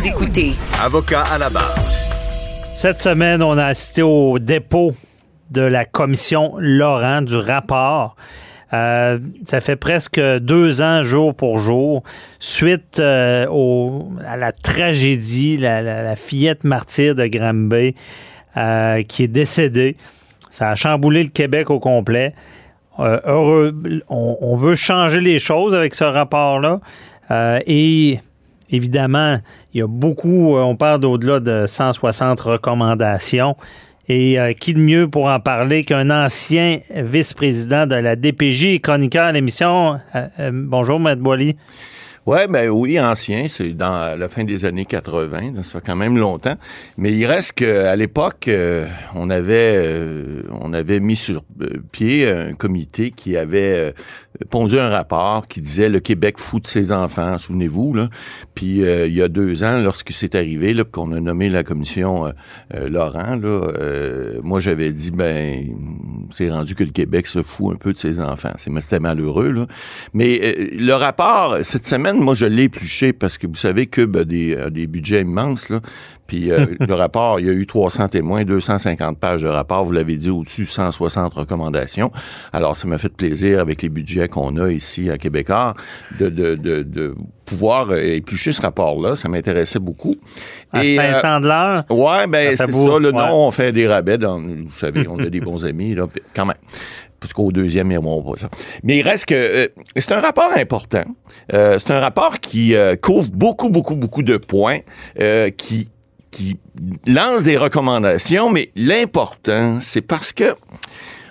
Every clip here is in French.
Vous écoutez Avocat à la barre. Cette semaine, on a assisté au dépôt de la commission Laurent du rapport. Euh, ça fait presque deux ans, jour pour jour, suite euh, au, à la tragédie, la, la- la fillette martyre de Granby euh, qui est décédée. Ça a chamboulé le Québec au complet. Euh, heureux, on, on veut changer les choses avec ce rapport-là. Euh, et évidemment, il y a beaucoup, euh, on parle d'au-delà de 160 recommandations. Et euh, qui de mieux pour en parler qu'un ancien vice-président de la DPJ et chroniqueur à l'émission? Euh, euh, bonjour, Maître Boily. Ouais, ben oui, ancien, c'est dans la fin des années 80, donc ça fait quand même longtemps. Mais il reste qu'à l'époque, euh, on avait euh, on avait mis sur euh, pied un comité qui avait pondu un rapport qui disait le Québec fout de ses enfants, souvenez-vous là. Puis il y a deux ans, lorsque c'est arrivé, là, qu'on a nommé la commission Laurent, là, moi j'avais dit ben c'est rendu que le Québec se fout un peu de ses enfants. C'est c'était malheureux là. Mais le rapport cette semaine, moi je l'ai épluché parce que vous savez Cube a des, a des budgets immenses là. Puis euh, le rapport, il y a eu 300 témoins, 250 pages de rapport, vous l'avez dit, au-dessus 160 recommandations. Alors, ça m'a fait plaisir avec les budgets qu'on a ici à Québécois de, de, de, de pouvoir euh, éplucher ce rapport-là. Ça m'intéressait beaucoup. À Et, euh, 500 de l'heure? Ouais, ben c'est ça. Le ouais. nom, on fait des rabais. Dans, vous savez, on a des bons amis, là, quand même. Parce qu'au deuxième, ils vont pas ça. Mais il reste que euh, c'est un rapport important. Euh, c'est un rapport qui euh, couvre beaucoup, beaucoup, beaucoup de points, euh, qui qui lance des recommandations, mais l'important, c'est parce que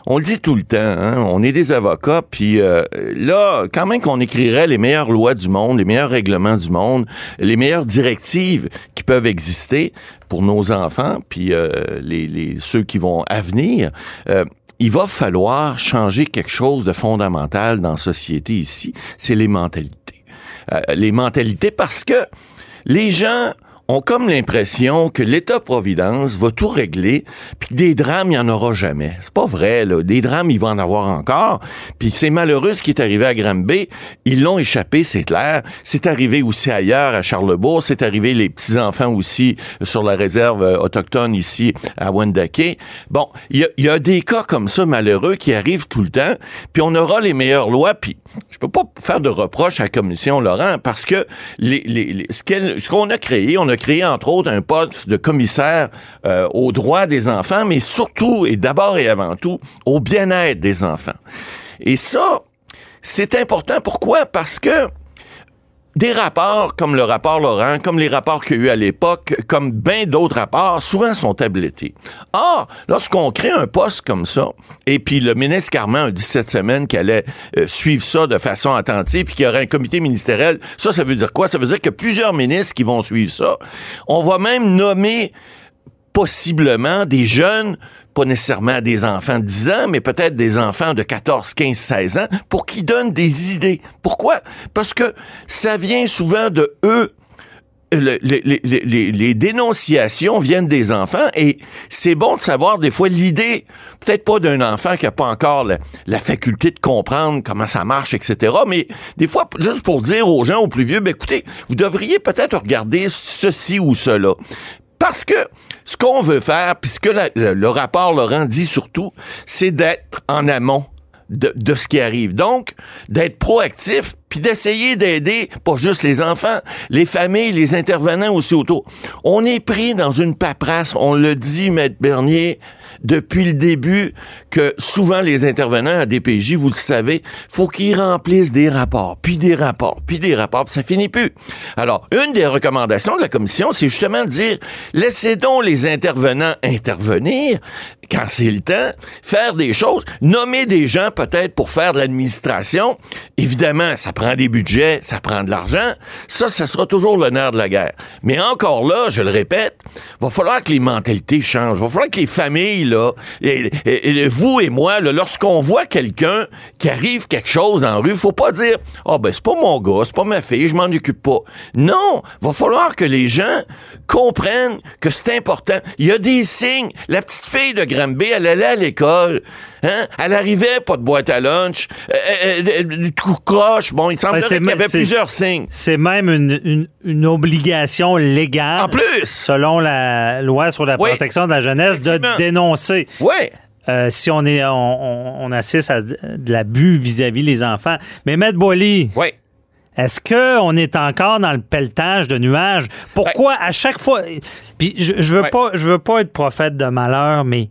on le dit tout le temps, hein, on est des avocats, puis euh, là, quand même qu'on écrirait les meilleures lois du monde, les meilleurs règlements du monde, les meilleures directives qui peuvent exister pour nos enfants, puis euh, les, les, ceux qui vont à venir, euh, il va falloir changer quelque chose de fondamental dans la société ici, c'est les mentalités. Euh, les mentalités parce que les gens ont comme l'impression que l'État-providence va tout régler, puis que des drames, il n'y en aura jamais. C'est pas vrai, là. Des drames, il va en avoir encore. Puis c'est malheureux ce qui est arrivé à Granby. Ils l'ont échappé, c'est clair. C'est arrivé aussi ailleurs, à Charlebourg. C'est arrivé les petits-enfants aussi sur la réserve euh, autochtone ici à Wendake. Bon, il y y a des cas comme ça malheureux qui arrivent tout le temps, puis on aura les meilleures lois, puis je peux pas faire de reproche à la commission Laurent parce que les, les, les- ce qu'on a créé, on a créé entre autres un poste de commissaire euh, aux droits des enfants, mais surtout et d'abord et avant tout au bien-être des enfants. Et ça, c'est important. Pourquoi? Parce que des rapports comme le rapport Laurent, comme les rapports qu'il y a eu à l'époque, comme bien d'autres rapports, souvent sont tablettés. Or, lorsqu'on crée un poste comme ça, et puis le ministre Carman a dit cette semaine qu'elle allait euh, suivre ça de façon attentive, puis qu'il y aurait un comité ministériel, ça, ça veut dire quoi? Ça veut dire que plusieurs ministres qui vont suivre ça. On va même nommer possiblement des jeunes, nécessairement des enfants de 10 ans, mais peut-être des enfants de 14, 15, 16 ans, pour qu'ils donnent des idées. Pourquoi? Parce que ça vient souvent de eux. Le- le- les, les- les- les dénonciations viennent des enfants et c'est bon de savoir des fois l'idée, peut-être pas d'un enfant qui a pas encore la, la faculté de comprendre comment ça marche, etc. Mais des fois, juste pour dire aux gens, aux plus vieux, ben écoutez, vous devriez peut-être regarder ceci ou cela. Parce que ce qu'on veut faire, puisque le, le rapport Laurent dit surtout, c'est d'être en amont de, de ce qui arrive. Donc, d'être proactif, puis d'essayer d'aider pas juste les enfants, les familles, les intervenants aussi autour. On est pris dans une paperasse, on le dit, Maître Bernier, depuis le début, que souvent les intervenants à DPJ, vous le savez, faut qu'ils remplissent des rapports, puis des rapports, puis des rapports, puis ça finit plus. Alors, une des recommandations de la commission, c'est justement de dire, laissez donc les intervenants intervenir, quand c'est le temps, faire des choses, nommer des gens peut-être pour faire de l'administration. Évidemment, ça prend des budgets, ça prend de l'argent. Ça, ça sera toujours nerf de la guerre. Mais encore là, je le répète, va falloir que les mentalités changent. Va falloir que les familles, là, et, vous et moi, lorsqu'on voit quelqu'un qui arrive quelque chose dans la rue, faut pas dire, ah ben c'est pas mon gars, c'est pas ma fille, je m'en occupe pas. Non, va falloir que les gens comprennent que c'est important. Il y a des signes. La petite fille de Granby, elle allait à l'école. Hein? Elle arrivait, pas de boîte à lunch, euh, euh, euh, tout croche. Bon, il semblerait Ben, qu'il y avait plusieurs signes. C'est même une, une- une obligation légale. En plus! Selon la loi sur la Oui. protection de la jeunesse, de dénoncer. Ouais. euh, si on est on, on- assiste à de l'abus vis-à-vis les enfants. Mais Maître Boily, Ouais. est-ce qu'on est encore dans le pelletage de nuages? Pourquoi à chaque fois. Puis je, je veux Ouais. pas je veux pas être prophète de malheur, mais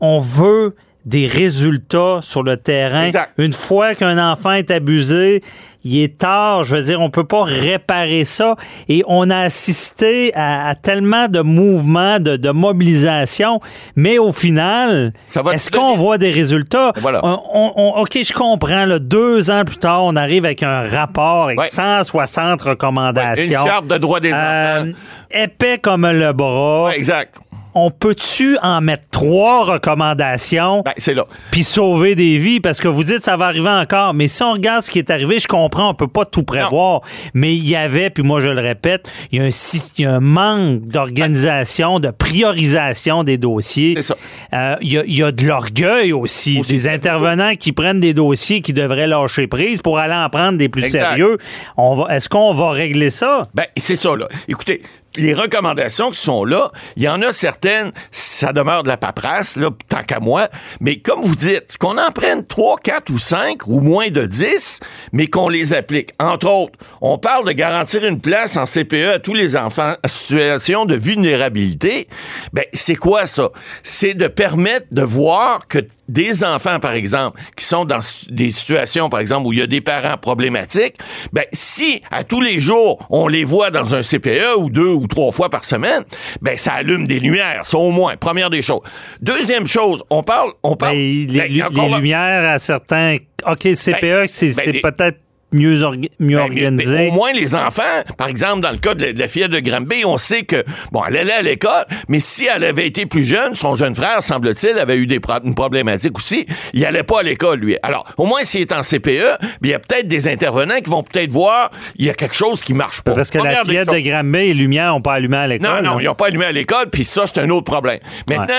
on veut des résultats sur le terrain. Exact. Une fois qu'un enfant est abusé, il est tard. Je veux dire, on peut pas réparer ça. Et on a assisté à, à tellement de mouvements, de, de mobilisation. Mais au final, est-ce qu'on voit des résultats? Voilà. On- on- on- OK, je comprends. là, deux ans plus tard, on arrive avec un rapport avec Ouais. 160 recommandations. Une charte de droits des Euh, enfants. épais comme le bras. Ouais, exact. On peut-tu en mettre trois recommandations Ben, c'est là. puis sauver des vies? Parce que vous dites ça va arriver encore. Mais si on regarde ce qui est arrivé, je comprends, on peut pas tout prévoir. Mais il y avait, puis moi je le répète, il y a un, il y a un manque d'organisation, de priorisation des dossiers. C'est ça. Euh, Il y, a, il y a de l'orgueil aussi, Aussi. des intervenants qui prennent des dossiers qui devraient lâcher prise pour aller en prendre des plus Exact. sérieux. On va, est-ce qu'on va régler ça? Ben, c'est ça, là. Écoutez, les recommandations qui sont là, il y en a certaines, ça demeure de la paperasse, là, tant qu'à moi. Mais comme vous dites, qu'on en prenne 3, 4 ou 5 ou moins de 10, mais qu'on les applique. Entre autres, on parle de garantir une place en CPE à tous les enfants en situation de vulnérabilité. Ben, c'est quoi ça? C'est de permettre de voir que des enfants, par exemple, qui sont dans des situations, par exemple, où il y a des parents problématiques, ben, si à tous les jours, on les voit dans un CPE ou deux ou trois fois par semaine, ben, ça allume des lumières, ça au moins, première des choses. Deuxième chose, on parle, on Ben, parle, les, ben, encore les lumières à certains. OK, CPE, Ben, c'est ben, c'est les- peut-être mieux, orga- mieux Ben, organisé. mais au moins, les enfants, par exemple, dans le cas de la, de la fillette de Granby, on sait que, bon, elle allait à l'école, mais si elle avait été plus jeune, son jeune frère, semble-t-il, avait eu des pro- une problématique aussi. Il allait pas à l'école, lui. Alors, au moins, s'il est en CPE, il y a peut-être des intervenants qui vont peut-être voir, il y a quelque chose qui marche pas. Parce que la Première fillette de Granby, les lumières n'ont pas allumé à Non, l'école. non, là. ils n'ont pas allumé à l'école, puis ça, c'est un autre problème. Maintenant,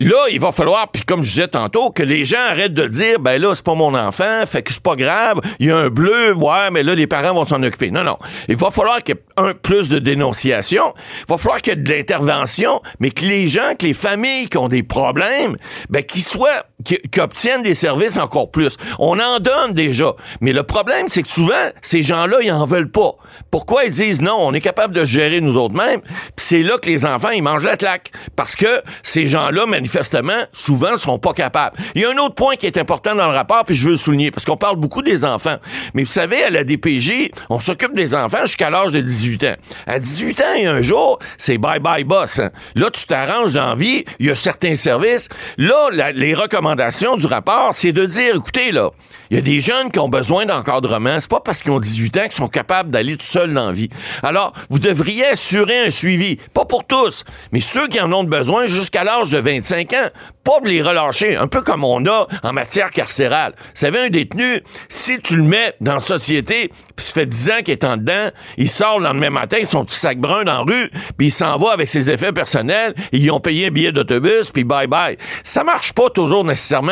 là, il va falloir, puis comme je disais tantôt, que les gens arrêtent de dire, ben là, c'est pas mon enfant, fait que c'est pas grave, il y a un bleu, ouais, mais là, les parents vont s'en occuper. Non, non. Il va falloir qu'il y ait un plus de dénonciation, il va falloir qu'il y ait de l'intervention, mais que les gens, que les familles qui ont des problèmes, ben, qu'ils soient, obtiennent des services encore plus. On en donne déjà, mais le problème, c'est que souvent, ces gens-là, ils en veulent pas. Pourquoi ils disent non, on est capable de gérer nous autres mêmes, puis c'est là que les enfants, ils mangent la claque. Parce que ces gens-là, manifestement, souvent, seront pas capables. Il y a un autre point qui est important dans le rapport, puis je veux le souligner, parce qu'on parle beaucoup des enfants. Mais vous savez, à la DPJ, on s'occupe des enfants jusqu'à l'âge de 18 ans. À 18 ans et un jour, c'est bye-bye boss. Là, tu t'arranges dans vie, il y a certains services. Là, les recommandations du rapport, c'est de dire, écoutez, là, il y a des jeunes qui ont besoin d'encadrement. C'est pas parce qu'ils ont 18 ans qu'ils sont capables d'aller tout seuls dans la vie. Alors, vous devriez assurer un suivi. Pas pour tous, mais ceux qui en ont besoin jusqu'à l'âge de 25 ans. Pas les relâcher. Un peu comme on a en matière carcérale. Vous savez, un détenu, si tu le mets dans la société, puis ça fait 10 ans qu'il est en dedans, il sort le lendemain matin, son petit sac brun dans la rue, puis il s'en va avec ses effets personnels, ils ont payé un billet d'autobus, puis bye-bye. Ça marche pas toujours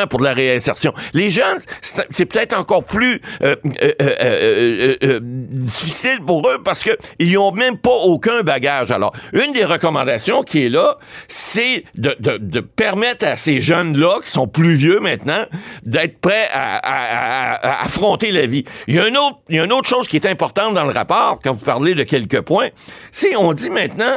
pour de la réinsertion. Les jeunes, c'est peut-être encore plus euh, euh, euh, difficile pour eux parce que ils ont même pas aucun bagage. Alors, une des recommandations qui est là, c'est de, permettre à ces jeunes-là, qui sont plus vieux maintenant, d'être prêts à, à- affronter la vie. Il y, a un autre, il y a une autre chose qui est importante dans le rapport, quand vous parlez de quelques points, c'est on dit maintenant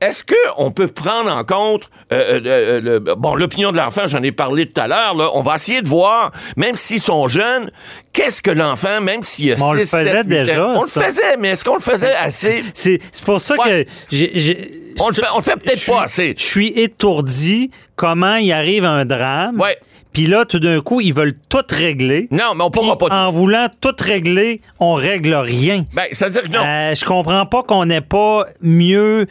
est-ce qu'on peut prendre en compte euh, euh, euh, le- bon l'opinion de l'enfant, j'en ai parlé tout à l'heure, là, on va essayer de voir, même s'ils sont jeunes, qu'est-ce que l'enfant, même s'il a Mais on le 6, faisait 7, 8 déjà, on le faisait, mais est-ce qu'on le faisait assez? C'est pour ça Ouais. que j'ai- On le fait, peut-être pas assez. Je suis étourdi comment il arrive un drame. Ouais. Puis là, tout d'un coup, ils veulent tout régler. Non, mais on pourra pas. En voulant tout régler, on règle rien. Ben, c'est-à-dire que non. Euh, je comprends pas qu'on n'ait pas mieux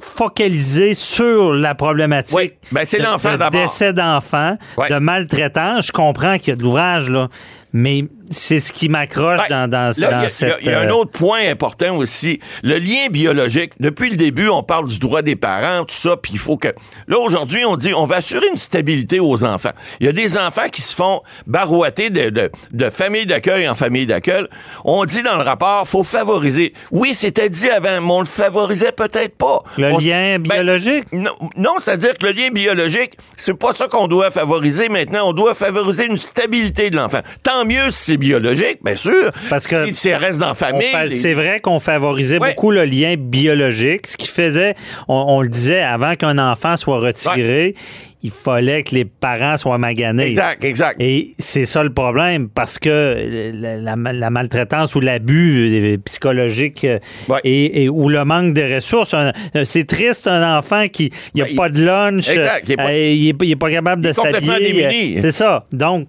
focalisé sur la problématique. Oui, ben, c'est de- l'enfant de d'abord. décès d'enfants, Ouais. de maltraitance. Je comprends qu'il y a de l'ouvrage, là. Mais c'est ce qui m'accroche Ben, dans, dans, là, dans a- cette... Il y a un euh, autre point important aussi. Le lien biologique. Depuis le début, on parle du droit des parents, tout ça, puis il faut que... Là, aujourd'hui, on dit on va assurer une stabilité aux enfants. Il y a des enfants qui se font barouater de, de, de famille d'accueil en famille d'accueil. On dit dans le rapport, faut favoriser. Oui, c'était dit avant, mais on le favorisait peut-être pas. Le On lien ben, biologique? non, non, c'est-à-dire que le lien biologique, c'est pas ça qu'on doit favoriser maintenant. On doit favoriser une stabilité de l'enfant. Tant mieux si c'est biologique, bien sûr. Parce que si c'est reste dans la famille. les- C'est vrai qu'on favorisait Ouais. beaucoup le lien biologique, ce qui faisait, on, on le disait, avant qu'un enfant soit retiré, il fallait que les parents soient maganés. Exact, exact. Et c'est ça le problème, parce que la, la- la maltraitance ou l'abus euh, psychologique euh, Ouais. et, et- ou le manque de ressources, euh, c'est triste un enfant qui il a Ben, il- pas de lunch, Exact, il est pas- euh, capable de Il s'habiller. C'est ça. Donc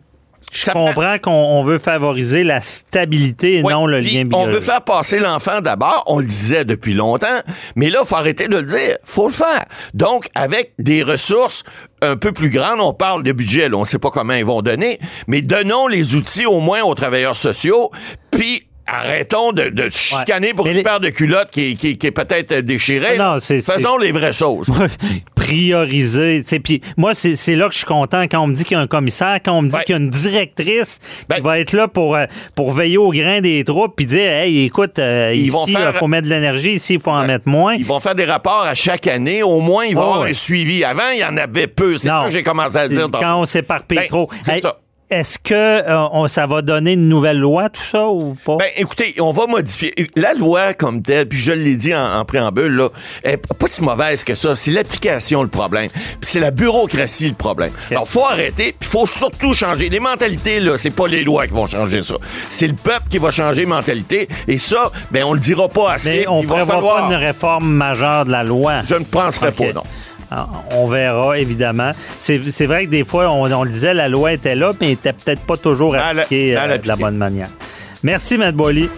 je Ça comprends qu'on on veut favoriser la stabilité et Ouais, non le lien On biologique. veut faire passer l'enfant d'abord, on le disait depuis longtemps, mais là, il faut arrêter de le dire. faut le faire. Donc, avec des ressources un peu plus grandes, on parle de budget, là, on ne sait pas comment ils vont donner, mais donnons les outils au moins aux travailleurs sociaux, puis arrêtons de, de chicaner pour Mais une les- paire de culottes qui, qui- qui est peut-être déchirée. Non, Faisons les vraies choses. prioriser. Puis moi, c'est là que je suis content quand on me dit qu'il y a un commissaire, quand on me dit Ouais. qu'il y a une directrice Ben- qui va être là pour, euh, pour veiller au grain des troupes puis dire Hey, écoute, euh, Ils ici, vont faire- faut mettre de l'énergie, ici, il faut en Ouais. mettre moins. Ils vont faire des rapports à chaque année. Au moins, il va y Oh, avoir ouais. un suivi. Avant, il y en avait peu. C'est ça que j'ai commencé à dire. donc. Quand on s'éparpille Ben, trop. ça. Est-ce que euh, on- ça va donner une nouvelle loi, tout ça, ou pas? Ben, écoutez, on va modifier. La loi comme telle, puis je l'ai dit en, en préambule, là, est pas si mauvaise que ça. C'est l'application le problème. Puis c'est la bureaucratie le problème. Alors, faut arrêter, puis faut surtout changer. Les mentalités, là, c'est pas les lois qui vont changer ça. C'est le peuple qui va changer les mentalités. Et ça, ben, on le dira pas assez. Mais on prévoit falloir- pas une réforme majeure de la loi. Je ne penserai Ok. pas, non. Ah, On verra, évidemment. C'est vrai que des fois, on, on le disait, la loi était là, mais elle était peut-être pas toujours appliquée euh, de la bonne manière. Merci, Matt Boily.